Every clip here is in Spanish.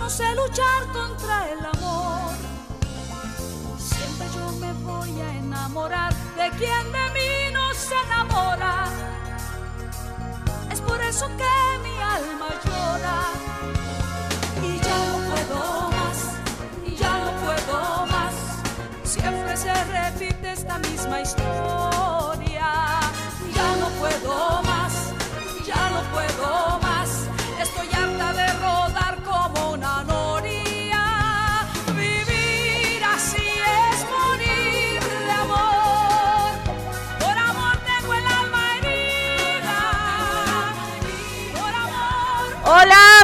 No sé luchar contra el amor. Siempre yo me voy a enamorar de quien de mí no se enamora. Es por eso que mi alma llora. Y ya no puedo más, y ya no puedo más. Siempre se repite esta misma historia.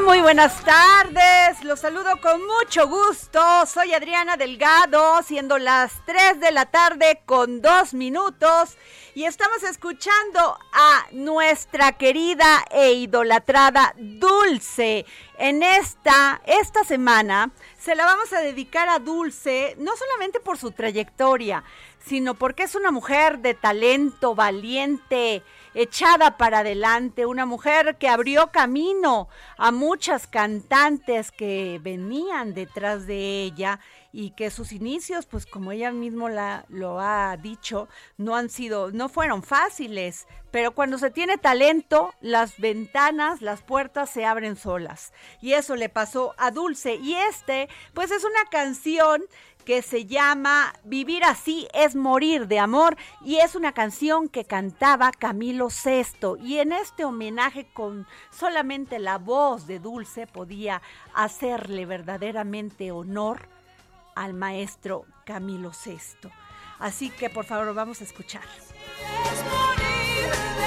Muy buenas tardes. Los saludo con mucho gusto. Soy Adriana Delgado, siendo las 3 de la tarde con dos minutos. Y estamos escuchando a nuestra querida e idolatrada Dulce. En esta, esta semana se la vamos a dedicar a Dulce, no solamente por su trayectoria, sino porque es una mujer de talento, valiente, echada para adelante, una mujer que abrió camino a muchas cantantes que venían detrás de ella y que sus inicios, pues como ella mismo la, lo ha dicho, no han sido, no fueron fáciles, pero cuando se tiene talento, las ventanas, las puertas se abren solas. Y eso le pasó a Dulce. Y este, pues es una canción que se llama Vivir así es morir de amor y es una canción que cantaba Camilo VI y en este homenaje con solamente la voz de Dulce podía hacerle verdaderamente honor al maestro Camilo VI. Así que por favor vamos a escuchar. Es morir de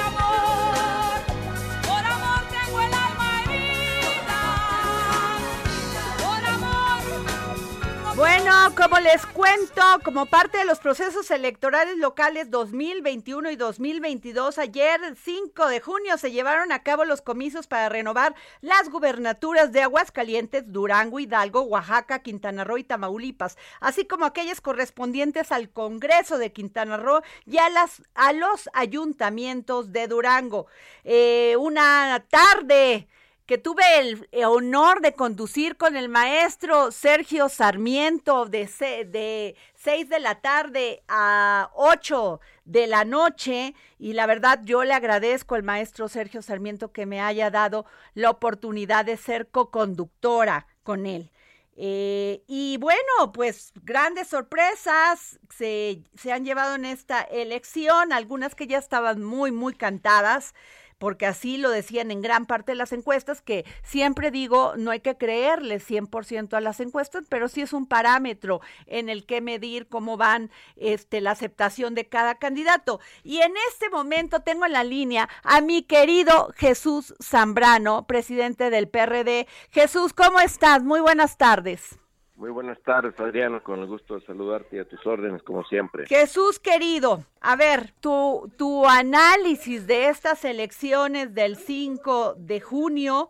como les cuento, como parte de los procesos electorales locales 2021 y 2022, ayer 5 de junio se llevaron a cabo los comicios para renovar las gubernaturas de Aguascalientes, Durango, Hidalgo, Oaxaca, Quintana Roo y Tamaulipas, así como aquellas correspondientes al Congreso de Quintana Roo y a, las, los ayuntamientos de Durango. Eh, una tarde que tuve el honor de conducir con el maestro Sergio Sarmiento de, de 6 de la tarde a 8 de la noche y la verdad yo le agradezco al maestro Sergio Sarmiento que me haya dado la oportunidad de ser co-conductora con él. Eh, y bueno, pues grandes sorpresas se, se han llevado en esta elección, algunas que ya estaban muy, muy cantadas porque así lo decían en gran parte de las encuestas, que siempre digo, no hay que creerle 100% a las encuestas, pero sí es un parámetro en el que medir cómo van este, la aceptación de cada candidato. Y en este momento tengo en la línea a mi querido Jesús Zambrano, presidente del PRD. Jesús, ¿cómo estás? Muy buenas tardes. Muy buenas tardes, Adriano, con el gusto de saludarte y a tus órdenes, como siempre. Jesús querido, a ver, tu, tu análisis de estas elecciones del 5 de junio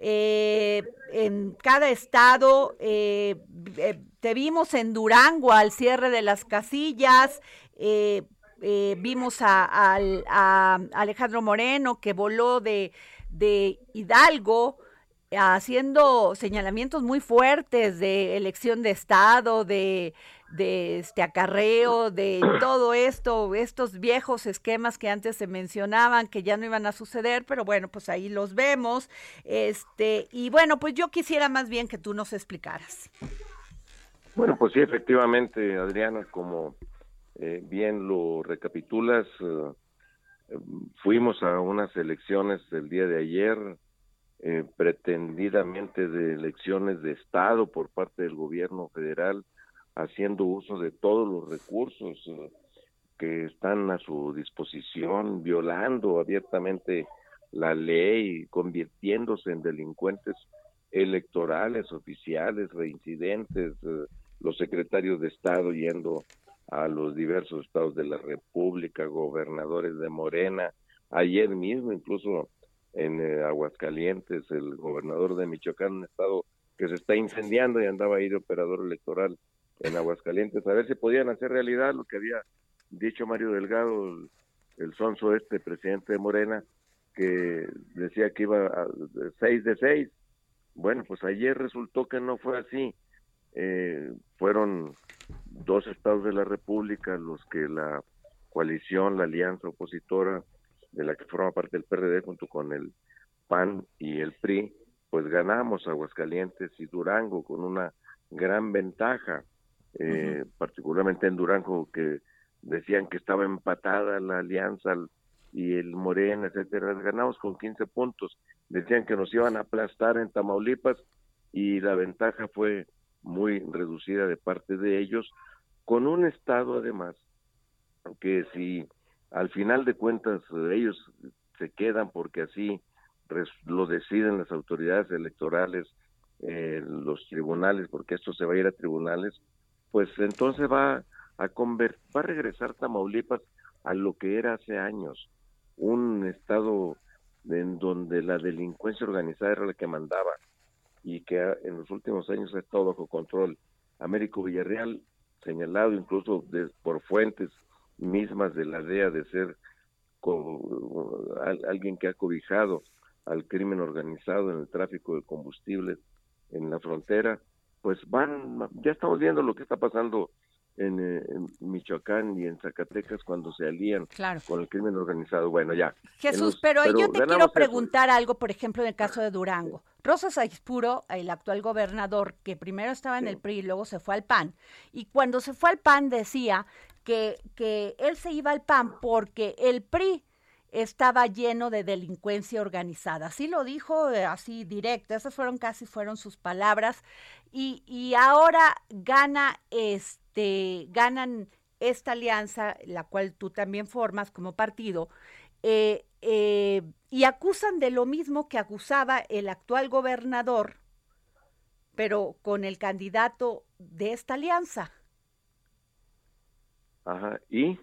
eh, en cada estado, eh, eh, te vimos en Durango al cierre de las casillas, eh, vimos a, Alejandro Moreno que voló de, de Hidalgo haciendo señalamientos muy fuertes de elección de Estado, de, de este acarreo, de todo esto, estos viejos esquemas que antes se mencionaban que ya no iban a suceder, pero bueno, pues ahí los vemos. Este, y bueno, pues yo quisiera más bien que tú nos explicaras. Bueno, pues sí, efectivamente, Adriana, como eh, bien lo recapitulas, eh, fuimos a unas elecciones el día de ayer, eh, pretendidamente de elecciones de Estado por parte del gobierno federal, haciendo uso de todos los recursos eh, que están a su disposición, violando abiertamente la ley, convirtiéndose en delincuentes electorales, oficiales, reincidentes, eh, los secretarios de Estado yendo a los diversos estados de la República, gobernadores de Morena, ayer mismo incluso en eh, Aguascalientes, el gobernador de Michoacán, un estado que se está incendiando y andaba ahí de operador electoral en Aguascalientes, a ver si podían hacer realidad lo que había dicho Mario Delgado, el, sonso este, presidente de Morena, que decía que iba a seis de seis. Bueno, pues ayer resultó que no fue así. Eh, fueron dos estados de la República los que la coalición, la alianza opositora, de la que forma parte el PRD junto con el PAN y el PRI, pues ganamos Aguascalientes y Durango con una gran ventaja, eh, particularmente en Durango que decían que estaba empatada la alianza y el Morena, etcétera, ganamos con 15 puntos, decían que nos iban a aplastar en Tamaulipas y la ventaja fue muy reducida de parte de ellos, con un estado además que si al final de cuentas ellos se quedan porque así lo deciden las autoridades electorales, eh, los tribunales, porque esto se va a ir a tribunales, pues entonces va a va a regresar Tamaulipas a lo que era hace años, un estado en donde la delincuencia organizada era la que mandaba y que en los últimos años ha estado bajo control. Américo Villarreal, señalado incluso por fuentes mismas de la DEA de ser alguien que ha cobijado al crimen organizado en el tráfico de combustibles en la frontera, pues van, ya estamos viendo lo que está pasando en, eh, Michoacán y en Zacatecas cuando se alían con el crimen organizado. Bueno, ya. Jesús, pero, yo te quiero preguntar algo, por ejemplo, en el caso de Durango. Rosa Saispuro, el actual gobernador, que primero estaba en el PRI y luego se fue al PAN, y cuando se fue al PAN decía que, que él se iba al PAN porque el PRI estaba lleno de delincuencia organizada. Así lo dijo, eh, así directo, esas fueron casi fueron sus palabras. Y, y ahora gana este, ganan esta alianza, la cual tú también formas como partido, eh, eh, y acusan de lo mismo que acusaba el actual gobernador, pero con el candidato de esta alianza. Ajá, ¿y?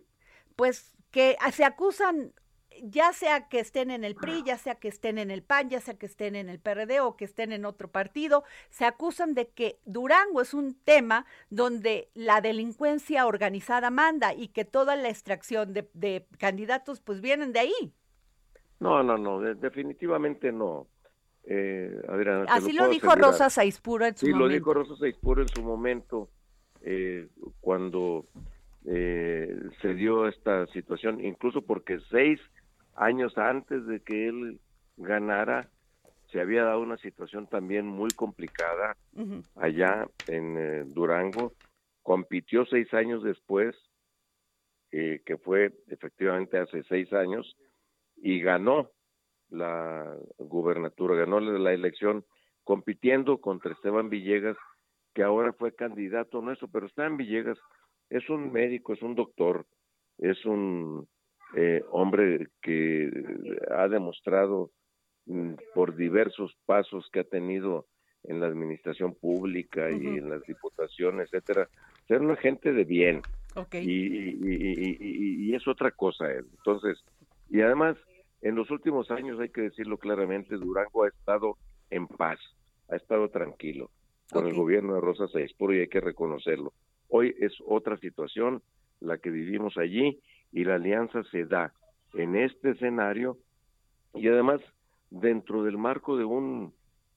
Pues que se acusan, ya sea que estén en el PRI, ya sea que estén en el PAN, ya sea que estén en el PRD o que estén en otro partido, se acusan de que Durango es un tema donde la delincuencia organizada manda y que toda la extracción de, candidatos pues vienen de ahí. No, no, no, definitivamente no. Eh, Así lo, dijo Rosa Saispuro en su momento. Sí, lo dijo Rosa Saispuro en su momento, eh, cuando eh, se dio esta situación, incluso porque seis años antes de que él ganara, se había dado una situación también muy complicada allá en eh, Durango. Compitió seis años después, eh, que fue efectivamente hace seis años, y ganó la gubernatura, ganó la elección compitiendo contra Esteban Villegas, que ahora fue candidato nuestro, pero Esteban Villegas es un médico, es un doctor, es un eh, hombre que ha demostrado mm, por diversos pasos que ha tenido en la administración pública y en las diputaciones, etcétera, ser un agente de bien. Y, y, es otra cosa él. Entonces, y además, en los últimos años, hay que decirlo claramente, Durango ha estado en paz, ha estado tranquilo con el gobierno de Rosa Saispuro y hay que reconocerlo. Hoy es otra situación la que vivimos allí y la alianza se da en este escenario. Y además dentro del marco de un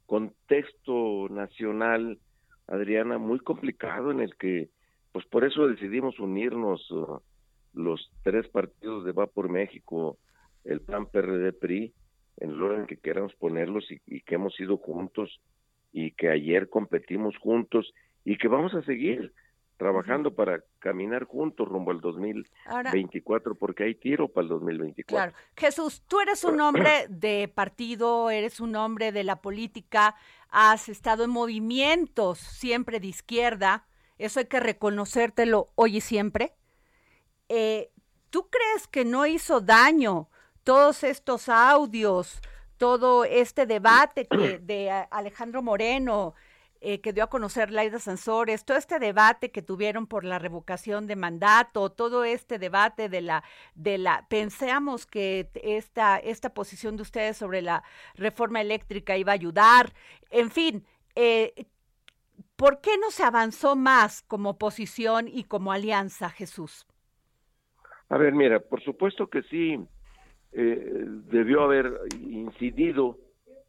contexto nacional, Adriana, muy complicado en el que, pues por eso decidimos unirnos uh, los tres partidos de Va por México, el PAN, PRD, PRI, en el orden que queramos ponerlos y, que hemos ido juntos y que ayer competimos juntos y que vamos a seguir trabajando para caminar juntos rumbo al 2024 porque hay tiro para el 2024. Claro. Jesús, tú eres un hombre de partido, eres un hombre de la política, has estado en movimientos siempre de izquierda, eso hay que reconocértelo hoy y siempre. Eh, ¿Tú crees que no hizo daño todos estos audios, todo este debate que de Alejandro Moreno, eh, que dio a conocer Laida Sansores, todo este debate que tuvieron por la revocación de mandato, todo este debate de la, de la, pensamos que esta, esta posición de ustedes sobre la reforma eléctrica iba a ayudar, en fin, eh, ¿por qué no se avanzó más como posición y como alianza, Jesús? A ver, mira, por supuesto que sí, eh, debió haber incidido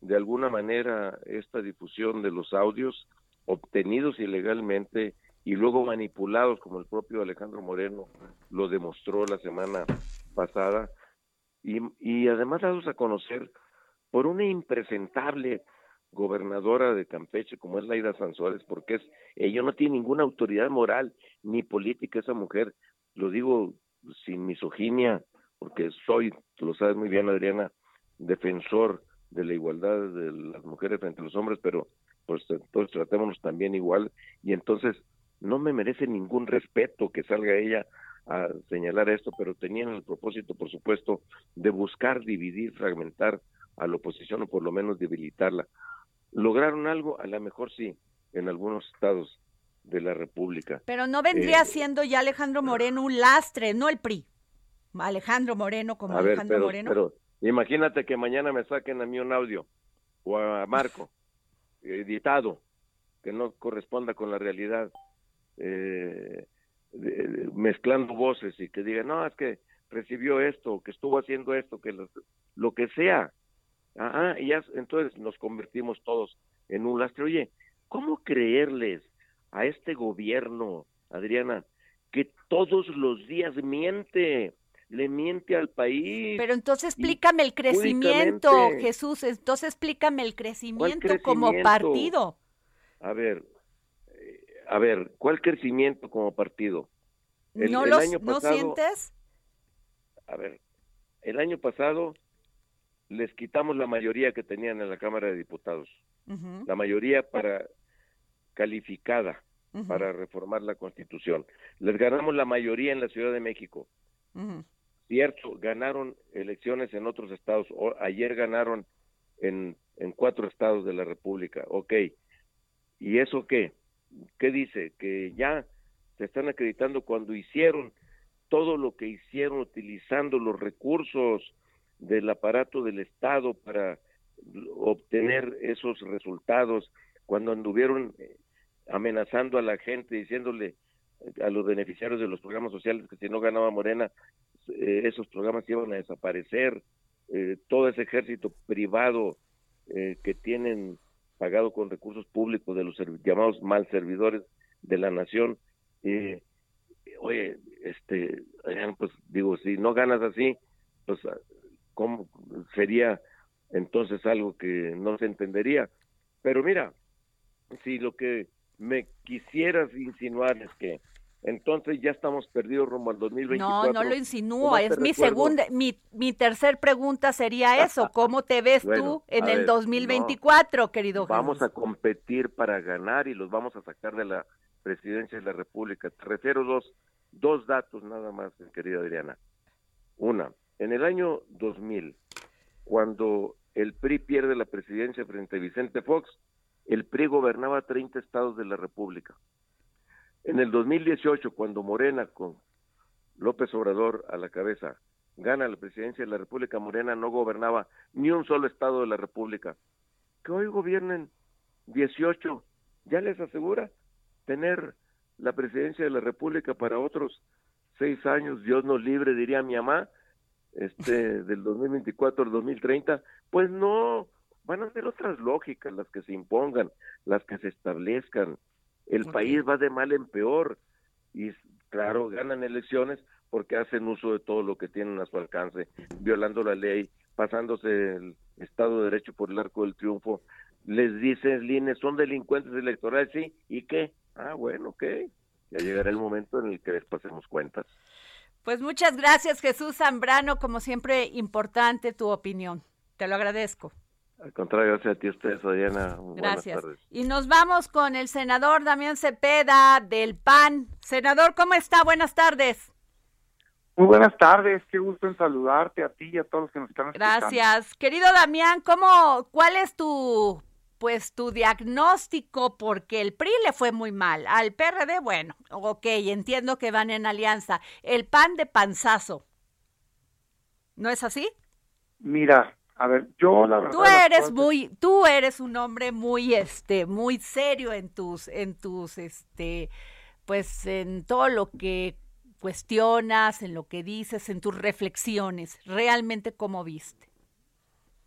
de alguna manera esta difusión de los audios obtenidos ilegalmente y luego manipulados, como el propio Alejandro Moreno lo demostró la semana pasada, y, y además dados a conocer por una impresentable gobernadora de Campeche como es Laida Sanzuárez, porque es, ella no tiene ninguna autoridad moral ni política esa mujer, lo digo sin misoginia, porque soy, lo sabes muy bien, Adriana, defensor de la igualdad de las mujeres frente a los hombres, pero pues entonces tratémonos también igual y entonces no me merece ningún respeto que salga ella a señalar esto, pero tenían el propósito, por supuesto, de buscar dividir, fragmentar a la oposición o por lo menos debilitarla. ¿Lograron algo? A lo mejor sí, en algunos estados de la República. Pero no vendría eh, siendo ya Alejandro Moreno un lastre, no el PRI. Alejandro Moreno como Alejandro Moreno. Pero imagínate que mañana me saquen a mí un audio o a Marco editado que no corresponda con la realidad, eh, mezclando voces y que digan, no, es que recibió esto, que estuvo haciendo esto, que lo, que sea. Ajá, y ya entonces nos convertimos todos en un lastre. Oye, ¿cómo creerles a este gobierno, Adriana, que todos los días miente? Le miente al país. Pero entonces explícame el crecimiento, Jesús, entonces explícame el crecimiento, como partido. A ver, eh, a ver, ¿cuál crecimiento como partido? ¿No, los, ¿No sientes? A ver, el año pasado les quitamos la mayoría que tenían en la Cámara de Diputados, la mayoría para calificada para reformar la Constitución. Les ganamos la mayoría en la Ciudad de México. Cierto, ganaron elecciones en otros estados. O, ayer ganaron en, en cuatro estados de la República. Ok. ¿Y eso qué? ¿Qué dice? Que ya se están acreditando cuando hicieron todo lo que hicieron utilizando los recursos del aparato del Estado para obtener esos resultados, cuando anduvieron eh, amenazando a la gente, diciéndole a los beneficiarios de los programas sociales que si no ganaba Morena eh, esos programas iban a desaparecer, eh, todo ese ejército privado eh, que tienen pagado con recursos públicos de los llamados mal servidores de la nación. oye, este, pues digo, si no ganas así, pues, ¿cómo sería entonces algo que no se entendería? Pero mira, si lo que me quisieras insinuar es que entonces ya estamos perdidos rumbo al 2024. No, no lo insinúo, es mi segunda, mi, mi tercer pregunta sería eso, ¿cómo te ves tú en el 2024, querido Jesús? Vamos a competir para ganar y los vamos a sacar de la presidencia de la República. Te refiero dos, dos datos nada más, querida Adriana. Una, en el año 2000, cuando el PRI pierde la presidencia frente a Vicente Fox, el PRI gobernaba 30 estados de la República. En el 2018, cuando Morena, con López Obrador a la cabeza, gana la presidencia de la República, Morena no gobernaba ni un solo estado de la República. Que hoy gobiernen 18, ya les asegura tener la presidencia de la República para otros seis años, Dios nos libre, diría mi mamá, este, del 2024 al 2030, pues no, van a ser otras lógicas las que se impongan, las que se establezcan. El país va de mal en peor y claro, ganan elecciones porque hacen uso de todo lo que tienen a su alcance, violando la ley, pasándose el Estado de Derecho por el arco del triunfo. Les dicen, Lines, son delincuentes electorales, sí, ¿y qué? Ah, bueno, ok. Ya llegará el momento en el que les pasemos cuentas. Pues muchas gracias, Jesús Zambrano. Como siempre, importante tu opinión. Te lo agradezco. Al contrario, gracias a ti, ustedes, Adriana. Gracias. Y nos vamos con el senador Damián Cepeda del PAN. Senador, ¿cómo está? Buenas tardes. Muy buenas tardes, qué gusto en saludarte a ti y a todos los que nos están escuchando. Gracias. Querido Damián, ¿cómo, ¿cuál es tu pues tu diagnóstico, porque el PRI le fue muy mal, al PRD, bueno, ok, entiendo que van en alianza, el PAN de panzazo, ¿no es así? Mira, a ver, yo la verdad. Tú eres muy, tú eres un hombre muy, este, muy serio en tus, en tus, este, pues en todo lo que cuestionas, en lo que dices, en tus reflexiones, realmente cómo viste.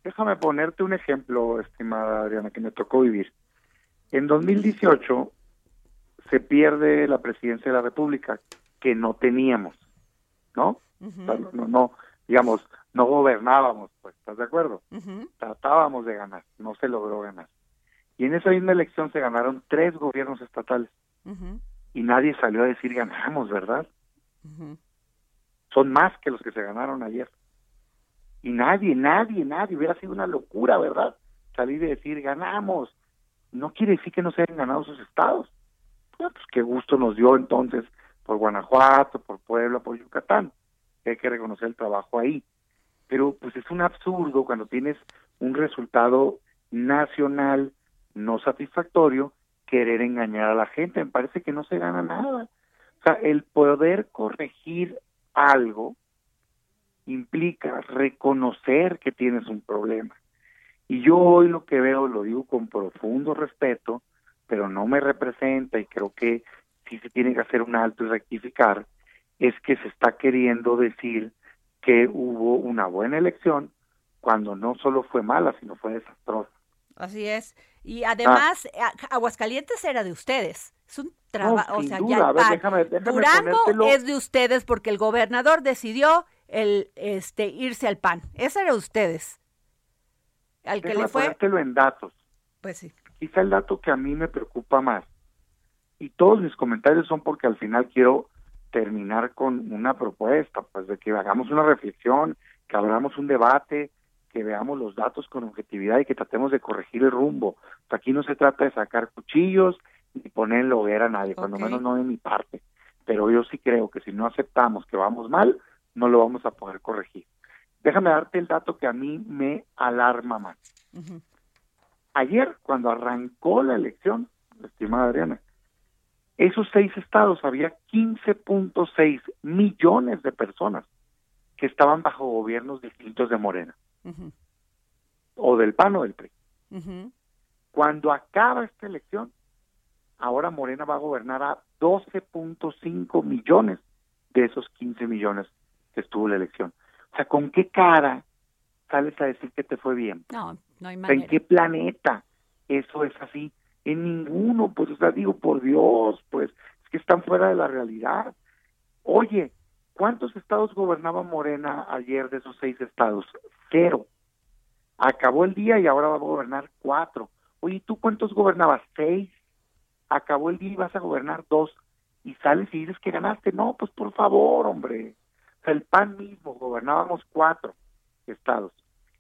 Déjame ponerte un ejemplo, estimada Adriana, que me tocó vivir. En 2018 se pierde la presidencia de la República, que no teníamos, ¿no? no, no, digamos, no gobernábamos, pues, ¿estás de acuerdo? Tratábamos de ganar, no se logró ganar. Y en esa misma elección se ganaron tres gobiernos estatales. Y nadie salió a decir ganamos, ¿verdad? Son más que los que se ganaron ayer. Y nadie, nadie, nadie, hubiera sido una locura, ¿verdad? Salir y decir, ganamos. No quiere decir que no se hayan ganado sus estados. pues qué gusto nos dio entonces por Guanajuato, por Puebla, por Yucatán. Hay que reconocer el trabajo ahí. Pero pues es un absurdo cuando tienes un resultado nacional no satisfactorio querer engañar a la gente. Me parece que no se gana nada. O sea, el poder corregir algo implica reconocer que tienes un problema. Y yo hoy lo que veo, lo digo con profundo respeto, pero no me representa y creo que sí se tiene que hacer un alto y rectificar, es que se está queriendo decir que hubo una buena elección cuando no solo fue mala, sino fue desastrosa. Así es. Y además, ah. Aguascalientes era de ustedes. Es un trabajo, o sea, ya Durango es de ustedes porque el gobernador decidió el este irse al PAN. Ese era ustedes. Al que le fue en datos. Pues sí. Quizá el dato que a mí me preocupa más. Y todos mis comentarios son porque al final quiero terminar con una propuesta, pues de que hagamos una reflexión, que abramos un debate, que veamos los datos con objetividad y que tratemos de corregir el rumbo. aquí no se trata de sacar cuchillos ni poner hoguera a nadie, cuando menos no de mi parte. Pero yo sí creo que si no aceptamos que vamos mal, no lo vamos a poder corregir. Déjame darte el dato que a mí me alarma más. Ayer, cuando arrancó la elección, estimada Adriana, esos seis estados había 15.6 millones de personas que estaban bajo gobiernos distintos de Morena, o del PAN o del PRI. Cuando acaba esta elección, ahora Morena va a gobernar a 12.5 millones de esos 15 millones que estuvo la elección. O sea, ¿con qué cara sales a decir que te fue bien? No, no hay manera. ¿En qué planeta eso es así? En ninguno, pues, o sea, digo, por Dios, pues, es que están fuera de la realidad. Oye, ¿cuántos estados gobernaba Morena ayer de esos seis estados? Cero. Acabó el día y ahora va a gobernar cuatro. Oye, ¿tú cuántos gobernabas? Seis. Acabó el día y vas a gobernar dos. Y sales y dices que ganaste. No, pues por favor, hombre el PAN mismo gobernábamos cuatro estados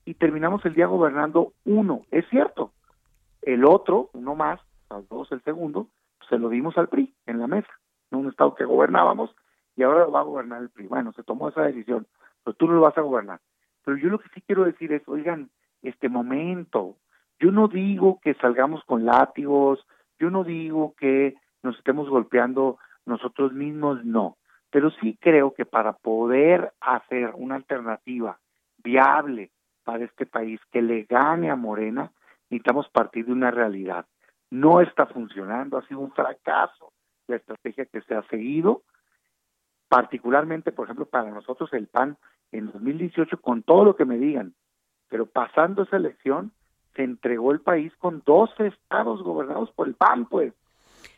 y terminamos el día gobernando uno. Es cierto, el otro, uno más, los dos, el segundo, se lo dimos al PRI en la mesa, en un estado que gobernábamos y ahora lo va a gobernar el PRI. Bueno, se tomó esa decisión, pero tú no lo vas a gobernar. Pero yo lo que sí quiero decir es, oigan, este momento, yo no digo que salgamos con látigos, yo no digo que nos estemos golpeando nosotros mismos, no pero sí creo que para poder hacer una alternativa viable para este país que le gane a Morena, necesitamos partir de una realidad. No está funcionando, ha sido un fracaso la estrategia que se ha seguido, particularmente, por ejemplo, para nosotros el PAN en 2018, con todo lo que me digan, pero pasando esa elección, se entregó el país con 12 estados gobernados por el PAN, pues.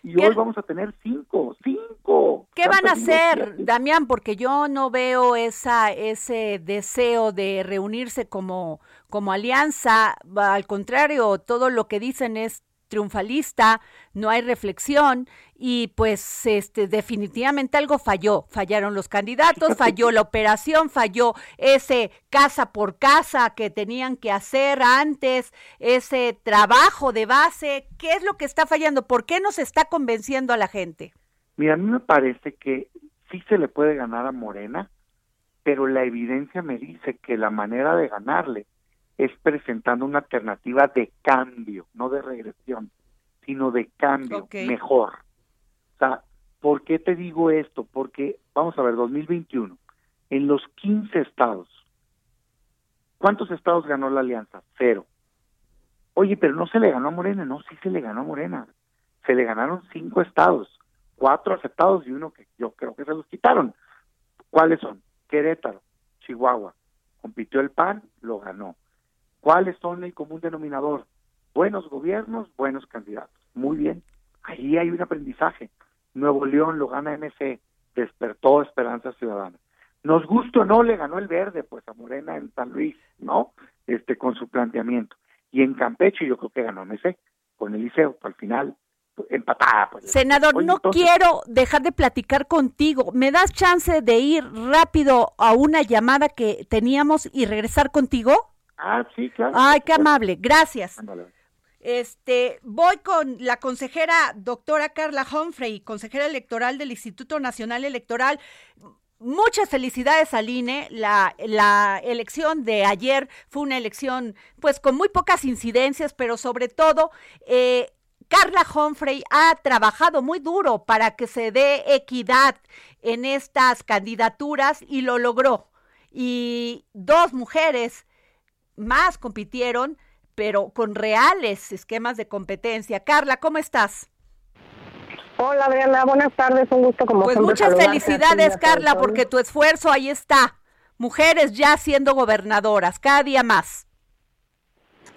Y hoy vamos a tener cinco, cinco. ¿Qué van a hacer, Damián? Porque yo no veo esa, ese deseo de reunirse como, como alianza. Al contrario, todo lo que dicen es triunfalista, no hay reflexión y pues este definitivamente algo falló, fallaron los candidatos, falló la operación, falló ese casa por casa que tenían que hacer antes, ese trabajo de base, ¿qué es lo que está fallando? ¿Por qué no se está convenciendo a la gente? Mira, a mí me parece que sí se le puede ganar a Morena, pero la evidencia me dice que la manera de ganarle es presentando una alternativa de cambio, no de regresión, sino de cambio mejor. O sea, ¿por qué te digo esto? Porque, vamos a ver, 2021, en los 15 estados, ¿cuántos estados ganó la alianza? Cero. Oye, pero no se le ganó a Morena, no, sí se le ganó a Morena. Se le ganaron cinco estados, cuatro aceptados y uno que yo creo que se los quitaron. ¿Cuáles son? Querétaro, Chihuahua. Compitió el PAN, lo ganó. ¿Cuáles son el común denominador? Buenos gobiernos, buenos candidatos. Muy bien. Ahí hay un aprendizaje. Nuevo León lo gana MC, despertó Esperanza Ciudadana. Nos gustó o no, le ganó el verde, pues a Morena en San Luis, ¿no? Este, con su planteamiento. Y en Campeche yo creo que ganó MC, con el liceo, al final, empatada. Pues. Senador, no quiero dejar de platicar contigo. ¿Me das chance de ir rápido a una llamada que teníamos y regresar contigo? Ah, sí, claro. Ay, qué amable. Gracias. Este, voy con la consejera doctora Carla Humphrey, consejera electoral del Instituto Nacional Electoral. Muchas felicidades al INE. La, la, elección de ayer fue una elección, pues, con muy pocas incidencias, pero sobre todo, eh, Carla Humphrey ha trabajado muy duro para que se dé equidad en estas candidaturas y lo logró. Y dos mujeres más compitieron, pero con reales esquemas de competencia. Carla, ¿cómo estás? Hola Adriana, buenas tardes, un gusto como pues muchas felicidades Carla, porque tu esfuerzo ahí está. Mujeres ya siendo gobernadoras, cada día más.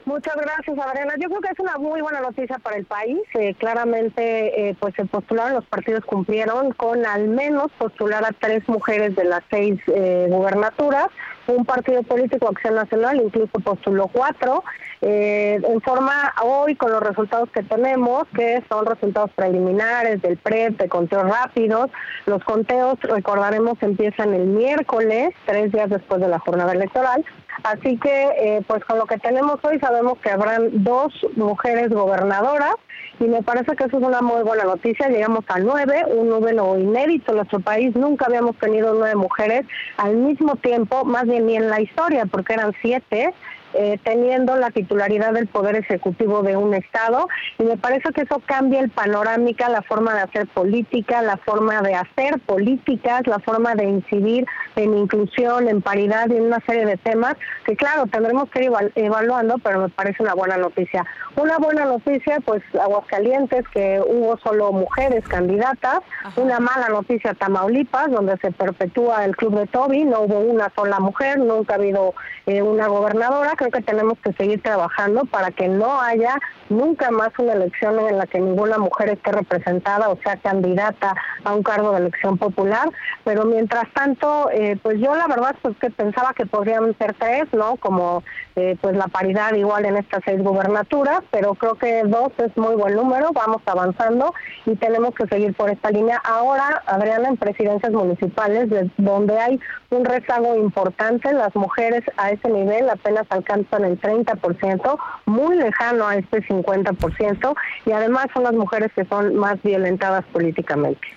Muchas gracias, Adriana. Yo creo que es una muy buena noticia para el país. Eh, claramente, eh, pues se postularon, los partidos cumplieron con al menos postular a tres mujeres de las seis eh, gubernaturas un partido político, Acción Nacional, incluso postuló cuatro. Eh, en forma hoy con los resultados que tenemos, que son resultados preliminares del PREP, de conteos rápidos. Los conteos, recordaremos, empiezan el miércoles, tres días después de la jornada electoral. Así que, eh, pues con lo que tenemos hoy, sabemos que habrán dos mujeres gobernadoras y me parece que eso es una muy buena noticia. Llegamos a nueve, un número inédito en nuestro país. Nunca habíamos tenido nueve mujeres al mismo tiempo, más bien ni en la historia, porque eran siete eh, teniendo la titularidad del Poder Ejecutivo de un Estado y me parece que eso cambia el panorámica, la forma de hacer política, la forma de hacer políticas, la forma de incidir en inclusión, en paridad y en una serie de temas que claro, tendremos que ir evaluando, pero me parece una buena noticia. Una buena noticia, pues Aguascalientes, que hubo solo mujeres candidatas, una mala noticia Tamaulipas, donde se perpetúa el Club de Toby, no hubo una sola mujer, nunca ha habido eh, una gobernadora, que tenemos que seguir trabajando para que no haya nunca más una elección en la que ninguna mujer esté representada o sea candidata a un cargo de elección popular, pero mientras tanto, eh, pues yo la verdad pues que pensaba que podrían ser tres, ¿no? Como eh, pues la paridad igual en estas seis gubernaturas, pero creo que dos es muy buen número, vamos avanzando y tenemos que seguir por esta línea. Ahora, Adriana, en presidencias municipales, donde hay un rezago importante, las mujeres a ese nivel apenas alcanzan el 30%, muy lejano a este 50%, y además son las mujeres que son más violentadas políticamente.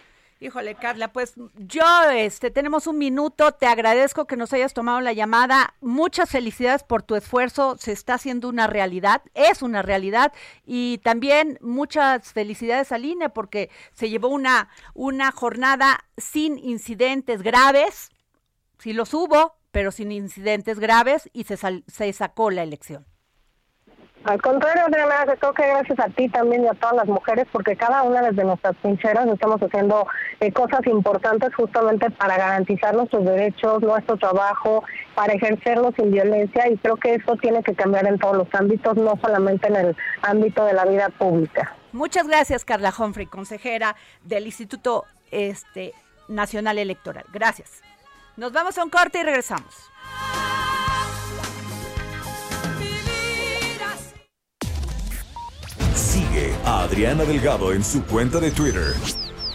Híjole, Carla, pues yo, este, tenemos un minuto, te agradezco que nos hayas tomado la llamada, muchas felicidades por tu esfuerzo, se está haciendo una realidad, es una realidad, y también muchas felicidades al INE porque se llevó una, una jornada sin incidentes graves, si los hubo, pero sin incidentes graves y se, se sacó la elección. Al contrario, Adriana, creo que gracias a ti también y a todas las mujeres, porque cada una desde nuestras trincheras estamos haciendo eh, cosas importantes justamente para garantizar nuestros derechos, nuestro trabajo, para ejercerlo sin violencia y creo que eso tiene que cambiar en todos los ámbitos, no solamente en el ámbito de la vida pública. Muchas gracias, Carla Humphrey, consejera del Instituto este, Nacional Electoral. Gracias. Nos vamos a un corte y regresamos. Sigue a Adriana Delgado en su cuenta de Twitter,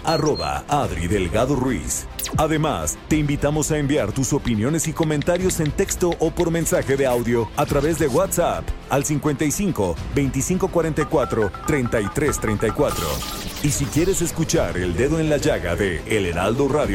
arroba Adri Delgado Ruiz. Además, te invitamos a enviar tus opiniones y comentarios en texto o por mensaje de audio a través de WhatsApp al 55 2544 3334. Y si quieres escuchar El Dedo en la Llaga de El Heraldo Radio.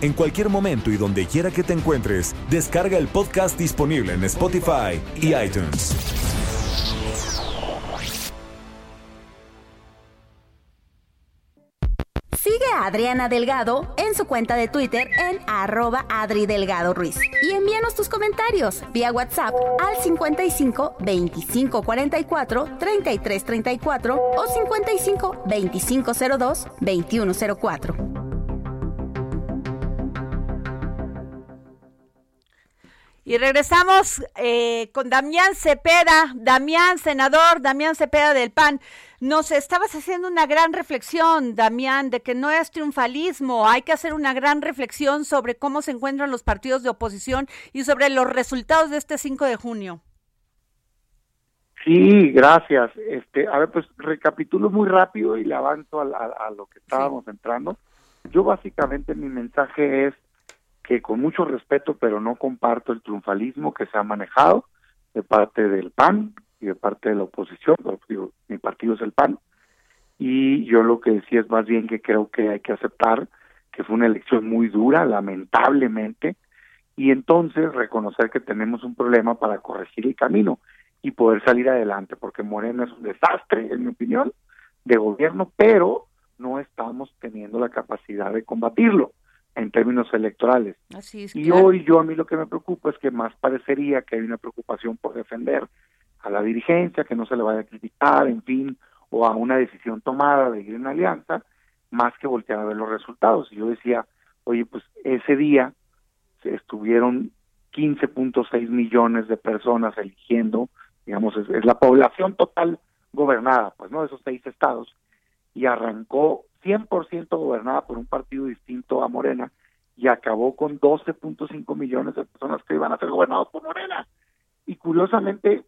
En cualquier momento y donde quiera que te encuentres, descarga el podcast disponible en Spotify y iTunes. Sigue a Adriana Delgado en su cuenta de Twitter en arroba Adri Delgado Ruiz. Y envíanos tus comentarios vía WhatsApp al 55 25 44 33 34 o 55 25 02 21 04. Y regresamos eh, con Damián Cepeda, Damián, senador, Damián Cepeda del PAN. Nos estabas haciendo una gran reflexión, Damián, de que no es triunfalismo, hay que hacer una gran reflexión sobre cómo se encuentran los partidos de oposición y sobre los resultados de este 5 de junio. Sí, gracias. Este, a ver, pues recapitulo muy rápido y le avanzo a, a, a lo que estábamos sí. entrando. Yo básicamente mi mensaje es que con mucho respeto, pero no comparto el triunfalismo que se ha manejado de parte del PAN y de parte de la oposición, digo, mi partido es el PAN, y yo lo que decía es más bien que creo que hay que aceptar que fue una elección muy dura, lamentablemente, y entonces reconocer que tenemos un problema para corregir el camino y poder salir adelante, porque Morena es un desastre, en mi opinión, de gobierno, pero no estamos teniendo la capacidad de combatirlo en términos electorales. Así es, y claro. hoy yo a mí lo que me preocupa es que más parecería que hay una preocupación por defender a la dirigencia, que no se le vaya a criticar, en fin, o a una decisión tomada de ir en alianza, más que voltear a ver los resultados. Y yo decía, oye, pues ese día se estuvieron 15.6 millones de personas eligiendo, digamos, es, es la población total gobernada, pues, ¿no? De esos seis estados, y arrancó 100% gobernada por un partido distinto a Morena y acabó con 12.5 millones de personas que iban a ser gobernados por Morena. Y curiosamente,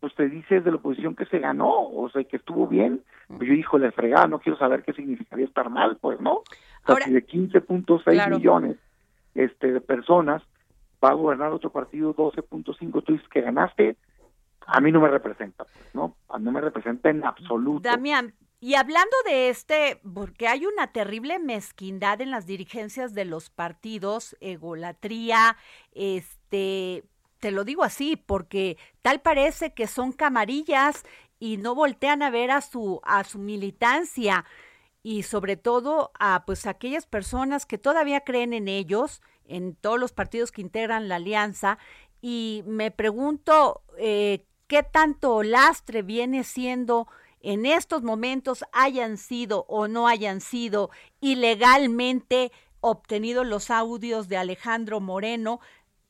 pues te dice de la oposición que se ganó, o sea, que estuvo bien. Pues yo dijo, le fregada, no quiero saber qué significaría estar mal, pues, ¿no? O sea, Ahora, si de 15.6 claro. millones este, de personas va a gobernar otro partido 12.5, tú dices que ganaste, a mí no me representa, pues, ¿no? A mí no me representa en absoluto. Damián, y hablando de este, porque hay una terrible mezquindad en las dirigencias de los partidos, egolatría, este, te lo digo así, porque tal parece que son camarillas y no voltean a ver a su, a su militancia y sobre todo a pues aquellas personas que todavía creen en ellos, en todos los partidos que integran la alianza, y me pregunto eh, qué tanto lastre viene siendo en estos momentos hayan sido o no hayan sido ilegalmente obtenidos los audios de Alejandro Moreno,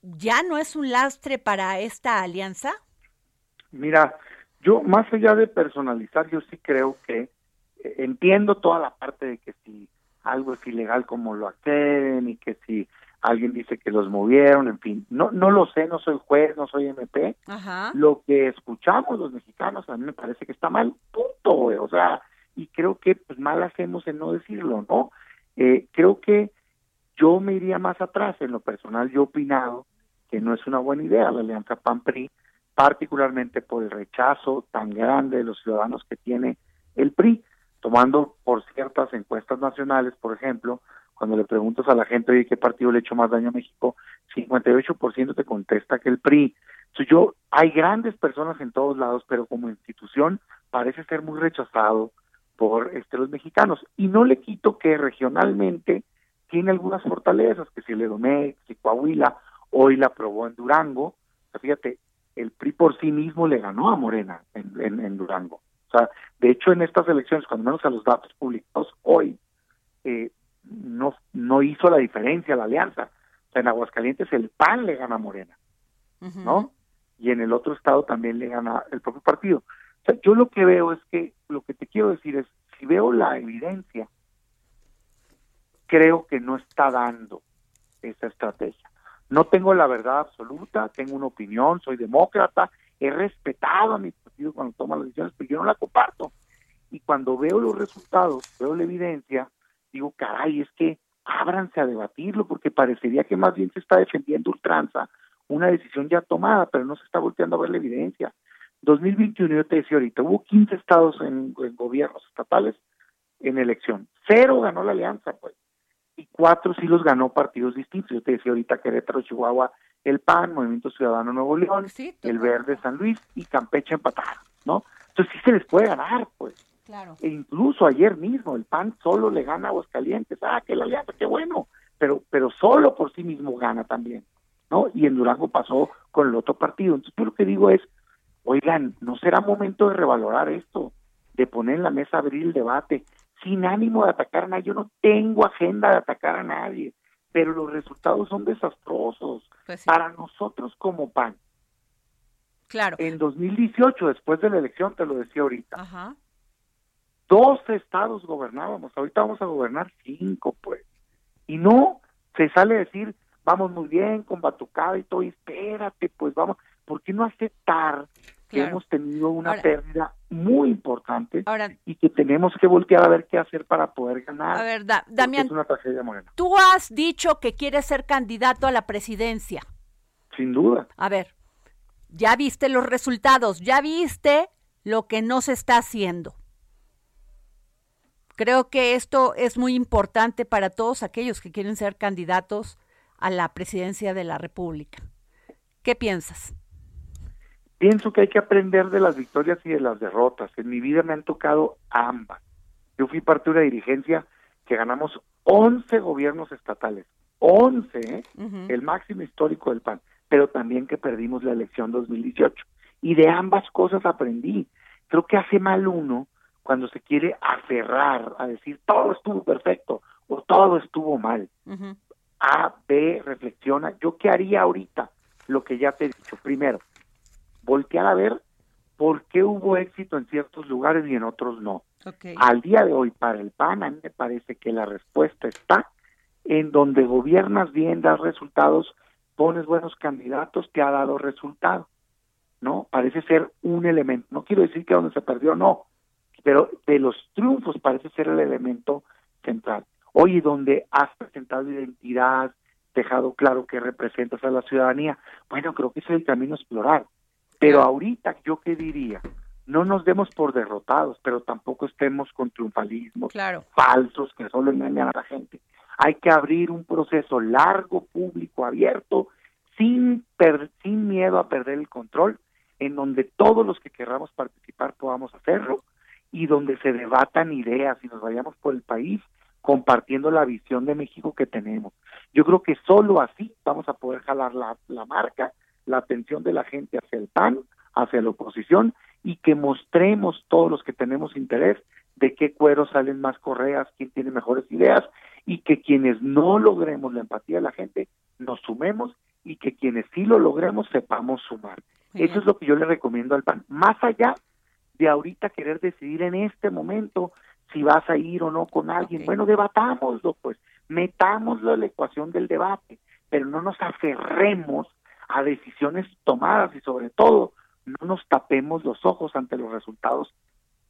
¿ya no es un lastre para esta alianza? Mira, yo más allá de personalizar, yo sí creo que eh, entiendo toda la parte de que si algo es ilegal como lo acceden y que si alguien dice que los movieron, en fin, no no lo sé, no soy juez, no soy MP. Ajá. Lo que escuchamos los mexicanos a mí me parece que está mal, punto, güey, o sea, y creo que pues mal hacemos en no decirlo, ¿no? Eh, creo que Yo me iría más atrás, en lo personal yo he opinado que no es una buena idea la alianza PAN-PRI, particularmente por el rechazo tan grande de los ciudadanos que tiene el PRI, tomando por ciertas encuestas nacionales, por ejemplo, cuando le preguntas a la gente, oye, ¿qué partido le ha hecho más daño a México? 58% te contesta que el PRI. Entonces yo, hay grandes personas en todos lados, pero como institución parece ser muy rechazado por este, los mexicanos. Y no le quito que regionalmente tiene algunas fortalezas, que si le domé, que Coahuila, hoy la aprobó en Durango. fíjate, el PRI por sí mismo le ganó a Morena en, en, Durango. O sea, de hecho, en estas elecciones, cuando menos a los datos publicados hoy, eh, no, no hizo la diferencia la alianza. O sea, en Aguascalientes el PAN le gana a Morena, ¿no? Y en el otro estado también le gana el propio partido. O sea, yo lo que veo es que, lo que te quiero decir es, si veo la evidencia, creo que no está dando esa estrategia. No tengo la verdad absoluta, tengo una opinión, soy demócrata, he respetado a mi partido cuando toma las decisiones, pero yo no la comparto. Y cuando veo los resultados, veo la evidencia, digo, caray, es que ábranse a debatirlo, porque parecería que más bien se está defendiendo ultranza una decisión ya tomada, pero no se está volteando a ver la evidencia. 2021, yo te decía ahorita, hubo 15 estados en, gobiernos estatales en elección. Cero ganó la alianza, pues. Y cuatro sí los ganó partidos distintos. Yo te decía ahorita Querétaro, Chihuahua, el PAN, Movimiento Ciudadano Nuevo León, el Verde San Luis y Campeche empataron, ¿no? Entonces sí se les puede ganar, pues. Claro. E incluso ayer mismo el PAN solo le gana a Aguascalientes. Ah, que la alianza, qué bueno. Pero, pero solo por sí mismo gana también, ¿no? Y en Durango pasó con el otro partido. Entonces yo lo que digo es, oigan, ¿no será momento de revalorar esto? De poner en la mesa, abrir el debate, sin ánimo de atacar a nadie. Yo no tengo agenda de atacar a nadie, pero los resultados son desastrosos pues para nosotros como PAN. Claro. En 2018, después de la elección, te lo decía ahorita, Ajá. Dos estados gobernábamos, ahorita vamos a gobernar cinco, pues. Y no se sale a decir, vamos muy bien con Batucada y todo, y espérate, pues vamos, ¿por qué no aceptar que hemos tenido una pérdida muy importante y que tenemos que voltear a ver qué hacer para poder ganar? A ver, Damián, es una tragedia morena. tú has dicho que quieres ser candidato a la presidencia. Sin duda. A ver, ya viste los resultados, ya viste lo que no se está haciendo. Creo que esto es muy importante para todos aquellos que quieren ser candidatos a la presidencia de la República. ¿Qué piensas? Pienso que hay que aprender de las victorias y de las derrotas. En mi vida me han tocado ambas. Yo fui parte de una dirigencia que ganamos 11 gobiernos estatales, 11, ¿eh? el máximo histórico del PAN, pero también que perdimos la elección 2018. Y de ambas cosas aprendí. Creo que hace mal uno cuando se quiere aferrar a decir todo estuvo perfecto o todo estuvo mal. A, B, reflexiona, ¿yo qué haría ahorita? Lo que ya te he dicho. Primero, voltear a ver por qué hubo éxito en ciertos lugares y en otros no. Al día de hoy, para el PAN, a mí me parece que la respuesta está en donde gobiernas bien, das resultados, pones buenos candidatos, te ha dado resultado. ¿No? Parece ser un elemento. No quiero decir que donde se perdió, no pero de los triunfos parece ser el elemento central. Hoy donde has presentado identidad, dejado claro que representas a la ciudadanía, bueno, creo que ese es el camino a explorar. Pero ahorita, ¿yo qué diría? No nos demos por derrotados, pero tampoco estemos con triunfalismos falsos que solo engañan a la gente. Hay que abrir un proceso largo, público, abierto, sin, sin miedo a perder el control, en donde todos los que querramos participar podamos hacerlo y donde se debatan ideas y nos vayamos por el país compartiendo la visión de México que tenemos. Yo creo que solo así vamos a poder jalar la, la marca, la atención de la gente hacia el PAN, hacia la oposición y que mostremos todos los que tenemos interés de qué cuero salen más correas, quién tiene mejores ideas y que quienes no logremos la empatía de la gente nos sumemos y que quienes sí lo logremos sepamos sumar. Eso es lo que yo le recomiendo al PAN. Más allá de ahorita querer decidir en este momento si vas a ir o no con alguien. Bueno, debatámoslo, pues, metámoslo en la ecuación del debate, pero no nos aferremos a decisiones tomadas y sobre todo no nos tapemos los ojos ante los resultados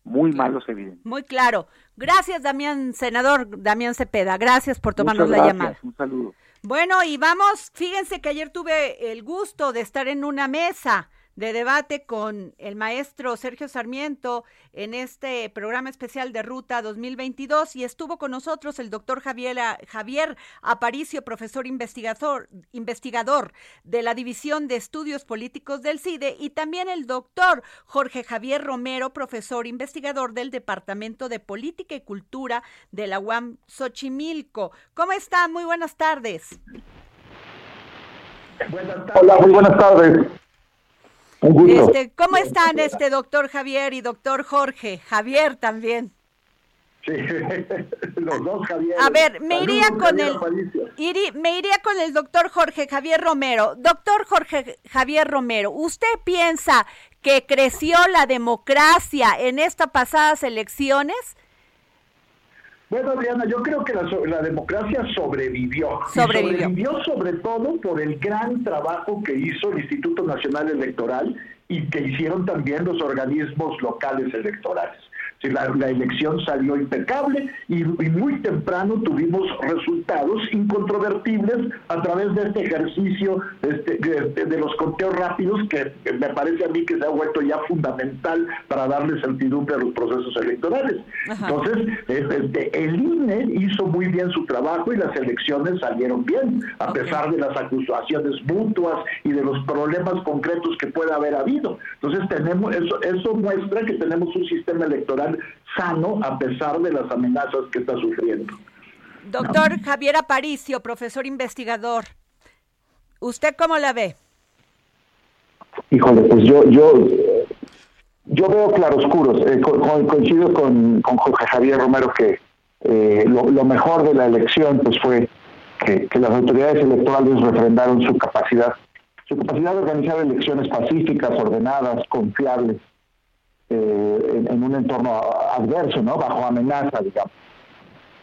muy malos evidentes. Muy claro. Gracias, Damián, senador Damián Cepeda. Gracias por tomarnos la llamada. Un saludo. Bueno, y vamos, fíjense que ayer tuve el gusto de estar en una mesa de debate con el maestro Sergio Sarmiento en este programa especial de Ruta 2022 y estuvo con nosotros el doctor Javier, Javier Aparicio, profesor investigador, investigador de la División de Estudios Políticos del CIDE y también el doctor Jorge Javier Romero, profesor investigador del Departamento de Política y Cultura de la UAM Xochimilco. ¿Cómo están? Muy buenas tardes. Hola, muy buenas tardes. Este, ¿Cómo están, este doctor Javier y doctor Jorge? Javier también. Sí, los dos Javier. A ver, me iría con el me iría con el doctor Jorge Javier Romero. Doctor Jorge Javier Romero, ¿usted piensa que creció la democracia en estas pasadas elecciones? Bueno, Adriana, yo creo que la, democracia sobrevivió. sobrevivió. sobrevivió sobre todo por el gran trabajo que hizo el Instituto Nacional Electoral y que hicieron también los organismos locales electorales. La, elección salió impecable y, muy temprano tuvimos resultados incontrovertibles a través de este ejercicio este, de, los conteos rápidos que me parece a mí que se ha vuelto ya fundamental para darle certidumbre a los procesos electorales. Entonces, este, el INE hizo muy bien su trabajo y las elecciones salieron bien, a pesar de las acusaciones mutuas y de los problemas concretos que pueda haber habido. Entonces, tenemos eso, eso muestra que tenemos un sistema electoral sano a pesar de las amenazas que está sufriendo. Doctor Javier Aparicio, profesor investigador, ¿usted cómo la ve? Híjole, pues yo, yo, yo veo claroscuros. Eh, coincido con, Jorge Javier Romero que eh, lo, mejor de la elección pues fue que, que las autoridades electorales refrendaron su capacidad, su capacidad de organizar elecciones pacíficas, ordenadas, confiables eh, en, un entorno adverso, ¿no? Bajo amenaza, digamos.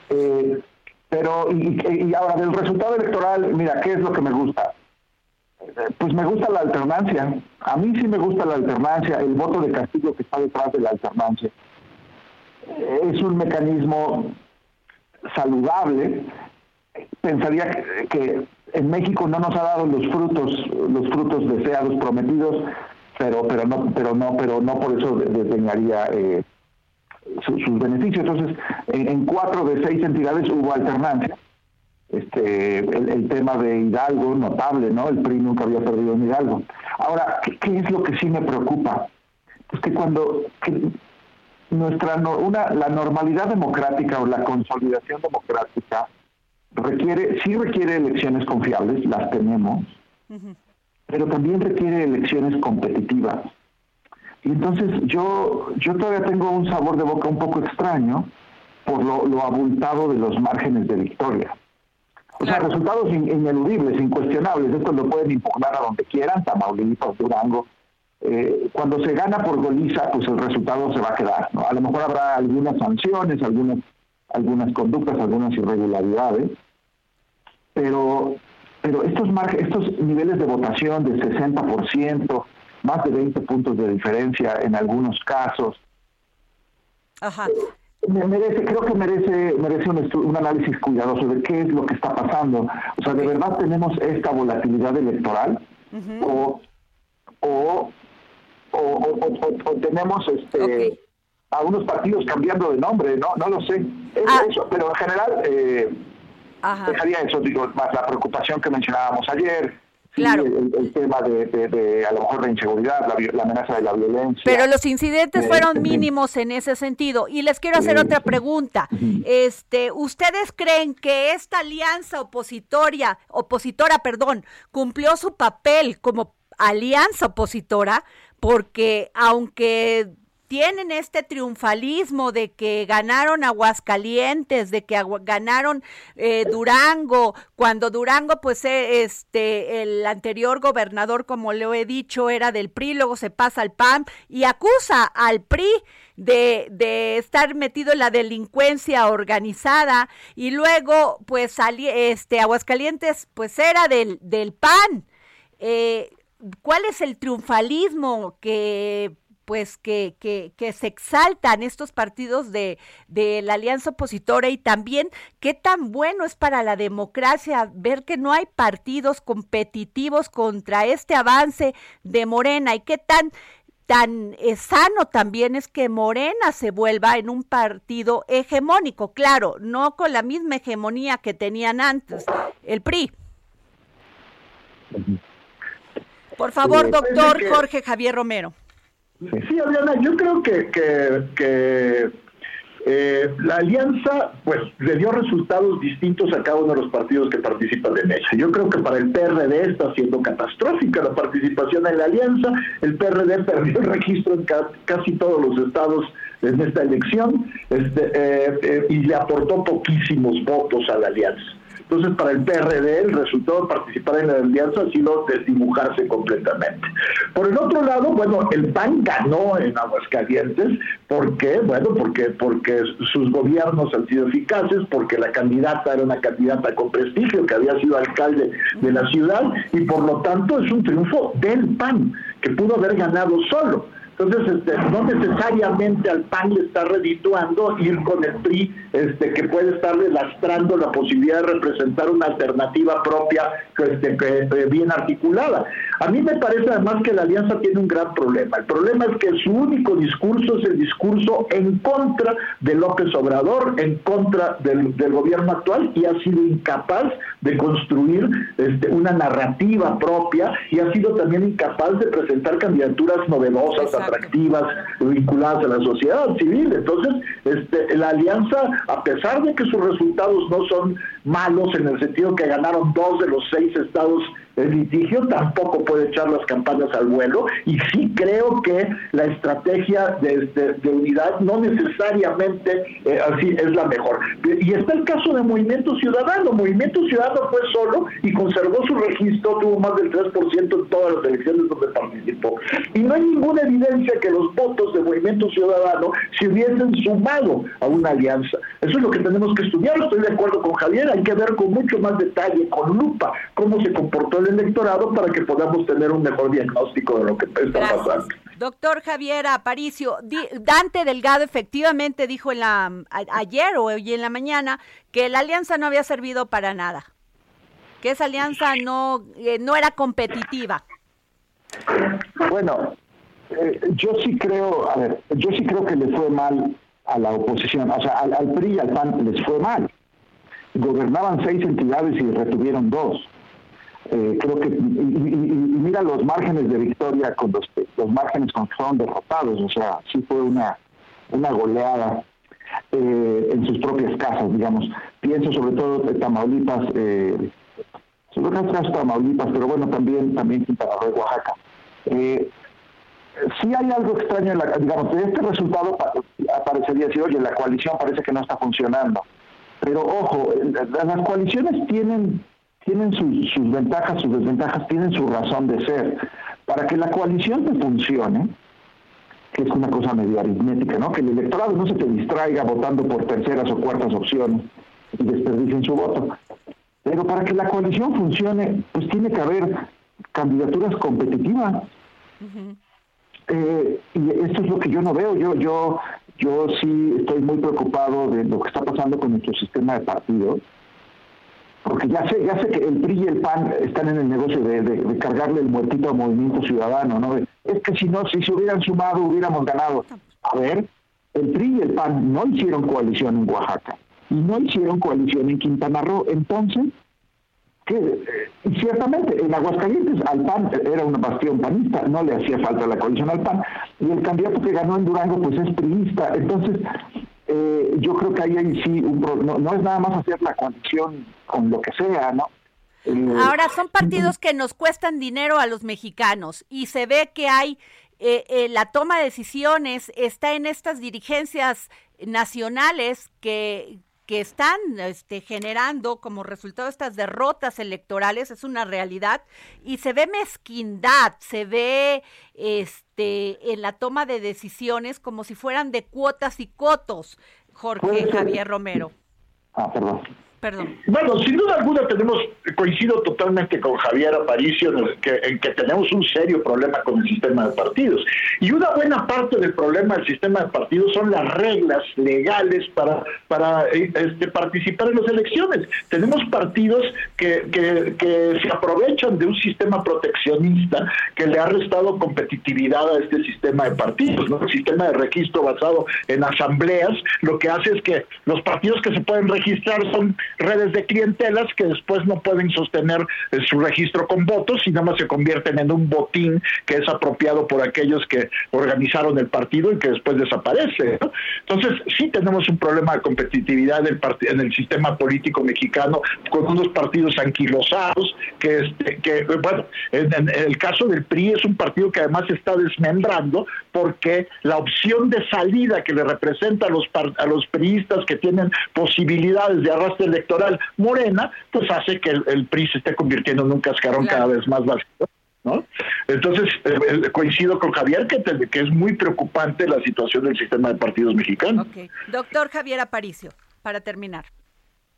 Eh, pero, y, ahora, del resultado electoral, mira, ¿qué es lo que me gusta? Pues me gusta la alternancia. A mí sí me gusta la alternancia, el voto de castigo que está detrás de la alternancia. Es un mecanismo saludable. Pensaría que, que en México no nos ha dado los frutos, los frutos deseados, prometidos, pero pero no pero no pero no por eso desdeñaría eh, sus beneficios. Entonces en, cuatro de seis entidades hubo alternancia. Este el, tema de Hidalgo notable no el PRI nunca había perdido en Hidalgo. Ahora qué, es lo que sí me preocupa pues que cuando nuestra una la normalidad democrática o la consolidación democrática requiere sí requiere elecciones confiables las tenemos pero también requiere elecciones competitivas. Y entonces yo, yo todavía tengo un sabor de boca un poco extraño por lo, abultado de los márgenes de victoria. O sea, resultados ineludibles, incuestionables. Esto lo pueden impugnar a donde quieran, Tamaulipas, Durango. Eh, cuando se gana por goliza, pues el resultado se va a quedar. ¿no? A lo mejor habrá algunas sanciones, algunas, algunas conductas, algunas irregularidades, pero pero estos, estos niveles de votación de 60%, más de 20 puntos de diferencia en algunos casos, Ajá. merece, creo que merece, merece un, análisis cuidadoso de qué es lo que está pasando. O sea, ¿de verdad tenemos esta volatilidad electoral? o, o, o, tenemos este a unos partidos cambiando de nombre, no no lo sé. Ah. eso, pero en general... Eh, Dejaría eso, digo, más la preocupación que mencionábamos ayer, Claro. el, tema de, a lo mejor la inseguridad, la, amenaza de la violencia. Pero los incidentes fueron mínimos en ese sentido. Y les quiero hacer otra pregunta. Este, ¿ustedes creen que esta alianza opositoria, opositora, perdón, cumplió su papel como alianza opositora? Porque aunque tienen este triunfalismo de que ganaron Aguascalientes, de que ganaron eh, Durango, cuando Durango, pues eh, este, el anterior gobernador, como le he dicho, era del PRI, luego se pasa al PAN y acusa al PRI de, de, estar metido en la delincuencia organizada y luego pues este Aguascalientes pues era del, del PAN. Eh, ¿Cuál es el triunfalismo que pues que, que, que, se exaltan estos partidos de, de la alianza opositora y también qué tan bueno es para la democracia ver que no hay partidos competitivos contra este avance de Morena y qué tan tan eh, sano también es que Morena se vuelva en un partido hegemónico, claro, no con la misma hegemonía que tenían antes el PRI. Por favor, doctor Jorge Javier Romero. Sí, Adriana, yo creo que, que, eh, la alianza pues le dio resultados distintos a cada uno de los partidos que participan en ella. Yo creo que para el PRD está siendo catastrófica la participación en la alianza. El PRD perdió el registro en casi todos los estados en esta elección este, eh, eh, y le aportó poquísimos votos a la alianza. Entonces, para el PRD, el resultado de participar en la alianza ha sido desdibujarse completamente. Por el otro lado, bueno, el PAN ganó en Aguascalientes. ¿Por qué? Bueno, porque, porque sus gobiernos han sido eficaces, porque la candidata era una candidata con prestigio, que había sido alcalde de la ciudad, y por lo tanto es un triunfo del PAN, que pudo haber ganado solo. Entonces, este, no necesariamente al PAN le está redituando ir con el PRI, este, que puede estarle lastrando la posibilidad de representar una alternativa propia este, eh, bien articulada. A mí me parece además que la alianza tiene un gran problema. El problema es que su único discurso es el discurso en contra de López Obrador, en contra del, gobierno actual y ha sido incapaz de construir este, una narrativa propia y ha sido también incapaz de presentar candidaturas novedosas, atractivas, vinculadas a la sociedad civil. Entonces, este, la alianza, a pesar de que sus resultados no son malos en el sentido que ganaron dos de los seis estados el litigio tampoco puede echar las campanas al vuelo y sí creo que la estrategia de, unidad no necesariamente eh, así es la mejor. Y está el caso de Movimiento Ciudadano. Movimiento Ciudadano fue solo y conservó su registro, tuvo más del 3% en todas las elecciones donde participó. Y no hay ninguna evidencia que los votos de Movimiento Ciudadano se hubiesen sumado a una alianza. Eso es lo que tenemos que estudiar. Estoy de acuerdo con Javier, hay que ver con mucho más detalle, con lupa, cómo se comportó el electorado para que podamos tener un mejor diagnóstico de lo que está pasando. Doctor Javier Aparicio, Dante Delgado efectivamente dijo en la ayer o hoy en la mañana que la alianza no había servido para nada, que esa alianza no, eh, no era competitiva. Bueno, eh, yo sí creo, a ver, yo sí creo que le fue mal a la oposición, o sea, al, al PRI y al PAN les fue mal. Gobernaban seis entidades y retuvieron dos. Eh, creo que, y, mira los márgenes de victoria con los, los márgenes con que fueron derrotados, o sea, sí fue una, una goleada eh, en sus propias casas, digamos. Pienso sobre todo en Tamaulipas, eh, sobre Tamaulipas, pero bueno, también, también Quintana Roo, Oaxaca. Eh, sí hay algo extraño, en la, digamos, de este resultado aparecería decir, oye, la coalición parece que no está funcionando. Pero ojo, las coaliciones tienen tienen sus, ventajas, sus desventajas, tienen su razón de ser. Para que la coalición te funcione, que es una cosa medio aritmética, ¿no? Que el electorado no se te distraiga votando por terceras o cuartas opciones y desperdicien su voto. Pero para que la coalición funcione, pues tiene que haber candidaturas competitivas. Eh, y esto es lo que yo no veo. Yo, yo, yo sí estoy muy preocupado de lo que está pasando con nuestro sistema de partidos porque ya sé, ya sé que el PRI y el PAN están en el negocio de, cargarle el muertito al movimiento ciudadano, ¿no? Es que si no, si se hubieran sumado, hubiéramos ganado. A ver, el PRI y el PAN no hicieron coalición en Oaxaca y no hicieron coalición en Quintana Roo. Entonces, que eh, ciertamente en Aguascalientes al PAN era una bastión panista, no le hacía falta la coalición al PAN, y el candidato que ganó en Durango pues es priista. Entonces, eh, yo creo que ahí, hay sí un no, no es nada más hacer la coalición con lo que sea, ¿no? Eh, Ahora, son partidos que nos cuestan dinero a los mexicanos y se ve que hay eh, la toma de decisiones, está en estas dirigencias nacionales que, que están este, generando como resultado estas derrotas electorales, es una realidad, y se ve mezquindad, se ve este, en la toma de decisiones como si fueran de cuotas y cotos, Jorge Javier Romero. Ah, perdón. Bueno, sin duda alguna tenemos, coincido totalmente con Javier Aparicio en, que, en que tenemos un serio problema con el sistema de partidos. Y una buena parte del problema del sistema de partidos son las reglas legales para, para eh, este, participar en las elecciones. Tenemos partidos que, que, que se aprovechan de un sistema proteccionista que le ha restado competitividad a este sistema de partidos. ¿no? El sistema de registro basado en asambleas lo que hace es que los partidos que se pueden registrar son redes de clientelas que después no pueden sostener eh, su registro con votos y nada más se convierten en un botín que es apropiado por aquellos que organizaron el partido y que después desaparece. Entonces, sí tenemos un problema de competitividad en el sistema político mexicano con unos partidos anquilosados que, este, que bueno, en, el caso del PRI es un partido que además está desmembrando porque la opción de salida que le representa a los, a los priistas que tienen posibilidades de arrastre electoral morena, pues hace que el, PRI se esté convirtiendo en un cascarón cada vez más vacío. ¿No? Entonces, eh, eh, coincido con Javier que, que es muy preocupante la situación del sistema de partidos mexicanos. Doctor Javier Aparicio, para terminar.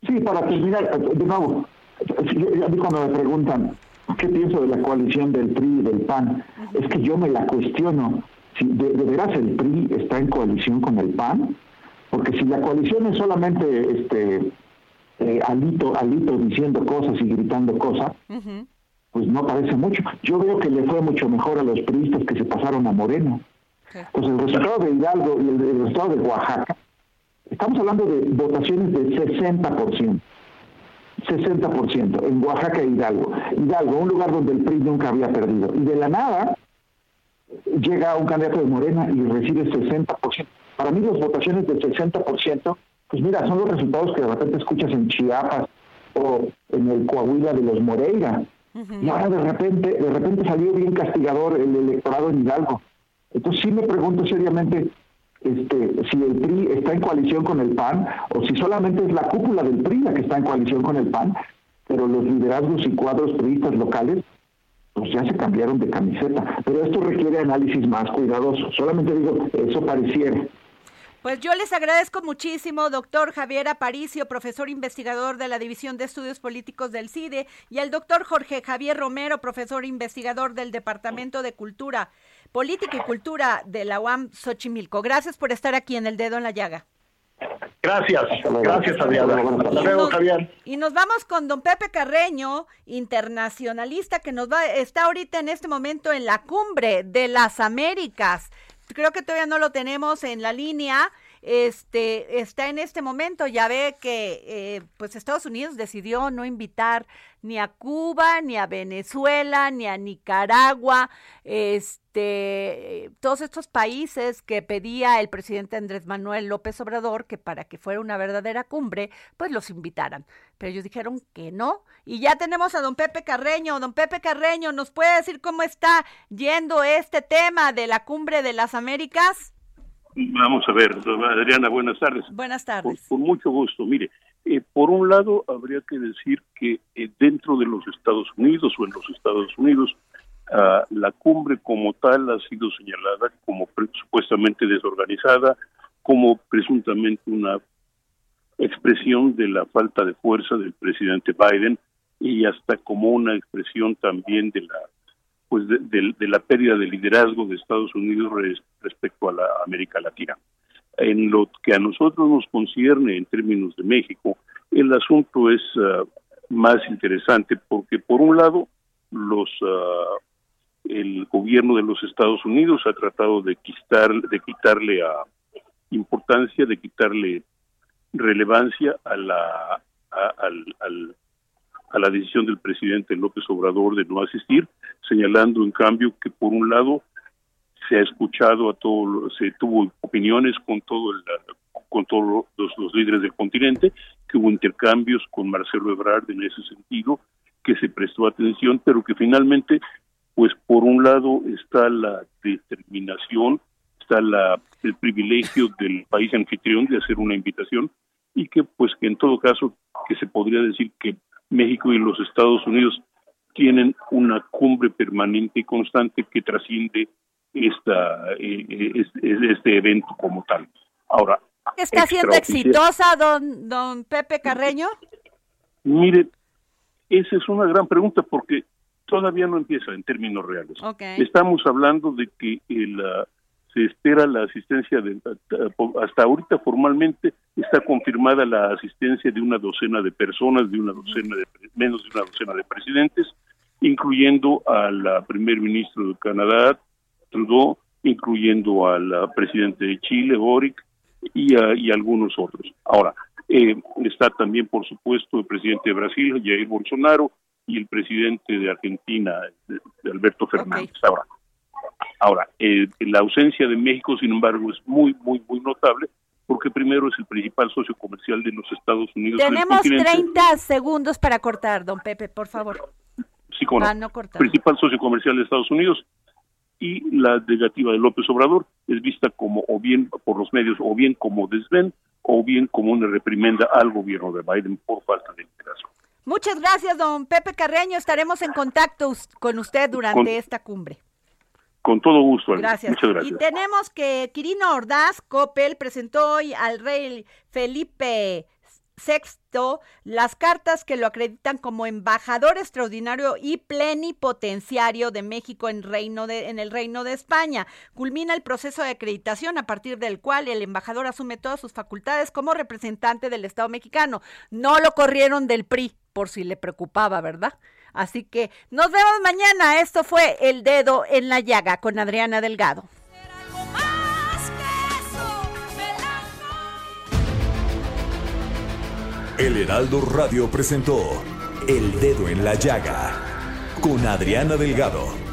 Sí, para terminar, eh, de nuevo, a mí cuando me preguntan qué pienso de la coalición del PRI y del PAN, es que yo me la cuestiono. Si de, de veras el PRI está en coalición con el PAN, porque si la coalición es solamente este eh, alito, alito diciendo cosas y gritando cosas, pues no parece mucho. Yo veo que le fue mucho mejor a los priistas que se pasaron a Moreno. Pues el resultado de Hidalgo y el, resultado de Oaxaca, estamos hablando de votaciones de 60%. 60% en Oaxaca e Hidalgo. Hidalgo, un lugar donde el PRI nunca había perdido. Y de la nada llega un candidato de Morena y recibe 60%. Para mí las votaciones del 60% pues mira, son los resultados que de repente escuchas en Chiapas o en el Coahuila de los Moreira. Y ahora de repente, de repente salió bien castigador el electorado en Hidalgo. Entonces sí me pregunto seriamente este, si el PRI está en coalición con el PAN o si solamente es la cúpula del PRI la que está en coalición con el PAN, pero los liderazgos y cuadros priistas locales pues ya se cambiaron de camiseta. Pero esto requiere análisis más cuidadoso. Solamente digo, eso pareciera. Pues yo les agradezco muchísimo, doctor Javier Aparicio, profesor investigador de la División de Estudios Políticos del CIDE, y al doctor Jorge Javier Romero, profesor investigador del Departamento de Cultura, Política y Cultura de la UAM Xochimilco. Gracias por estar aquí en El Dedo en la Llaga. Gracias, gracias Adriana. Javier. Y nos vamos con don Pepe Carreño, internacionalista, que nos va, está ahorita en este momento en la cumbre de las Américas creo que todavía no lo tenemos en la línea. Este está en este momento, ya ve que eh, pues Estados Unidos decidió no invitar ni a Cuba, ni a Venezuela, ni a Nicaragua, este, todos estos países que pedía el presidente Andrés Manuel López Obrador que para que fuera una verdadera cumbre, pues los invitaran. Pero ellos dijeron que no. Y ya tenemos a don Pepe Carreño. Don Pepe Carreño, ¿nos puede decir cómo está yendo este tema de la cumbre de las Américas? Vamos a ver, Adriana, buenas tardes. Buenas tardes. con mucho gusto. Mire, eh, por un lado, habría que decir que eh, dentro de los Estados Unidos o en los Estados Unidos, ah, la cumbre como tal ha sido señalada como supuestamente desorganizada, como presuntamente una expresión de la falta de fuerza del presidente Biden y hasta como una expresión también de la pues de, la pérdida de liderazgo de Estados Unidos respecto a la América Latina. En lo que a nosotros nos concierne en términos de México, el asunto es ah, más interesante porque, por un lado, los ah, el gobierno de los Estados Unidos ha tratado de, quitar, de quitarle a importancia, de quitarle relevancia a la a la decisión del presidente López Obrador de no asistir, señalando en cambio que por un lado se ha escuchado a todos, se tuvo opiniones con todo el, con todos los, líderes del continente, que hubo intercambios con Marcelo Ebrard en ese sentido, que se prestó atención, pero que finalmente, pues por un lado está la determinación, está la, el privilegio del país anfitrión de hacer una invitación y que pues que en todo caso que se podría decir que México y los Estados Unidos tienen una cumbre permanente y constante que trasciende esta, eh, este, evento como tal. Ahora, ¿Está siendo exitosa, don, don Pepe Carreño? Mire, esa es una gran pregunta porque todavía no empieza en términos reales. Estamos hablando de que el, ah, se espera la asistencia de hasta ahorita formalmente está confirmada la asistencia de una docena de personas, de una docena de menos de una docena de presidentes, incluyendo al primer ministro de Canadá, Trudeau, incluyendo al presidente de Chile, Boric, y, y algunos otros. Ahora, eh, está también, por supuesto, el presidente de Brasil, Jair Bolsonaro, y el presidente de Argentina, Alberto Fernández. Ahora, ahora eh, la ausencia de México, sin embargo, es muy, muy, muy notable porque primero es el principal socio comercial de los Estados Unidos. Tenemos 30 segundos para cortar, don Pepe, por favor. Sí, como no. Principal socio comercial de Estados Unidos y la negativa de López Obrador es vista como o bien por los medios o bien como desven o bien como una reprimenda al gobierno de Biden por falta de integración. Muchas gracias, don Pepe Carreño. Estaremos en contacto con usted durante esta cumbre. Con todo gusto. Gracias. Muchas gracias. Y tenemos que Quirino Ordaz Coppel presentó hoy al rey Felipe Sexto, las cartas que lo acreditan como embajador extraordinario y plenipotenciario de México en, reino de, en el Reino de España. Culmina el proceso de acreditación a partir del cual el embajador asume todas sus facultades como representante del Estado mexicano. No lo corrieron del PRI, por si le preocupaba, ¿verdad? Así que nos vemos mañana. Esto fue El Dedo en la Llaga con Adriana Delgado. El Heraldo Radio presentó El Dedo en la Llaga con Adriana Delgado.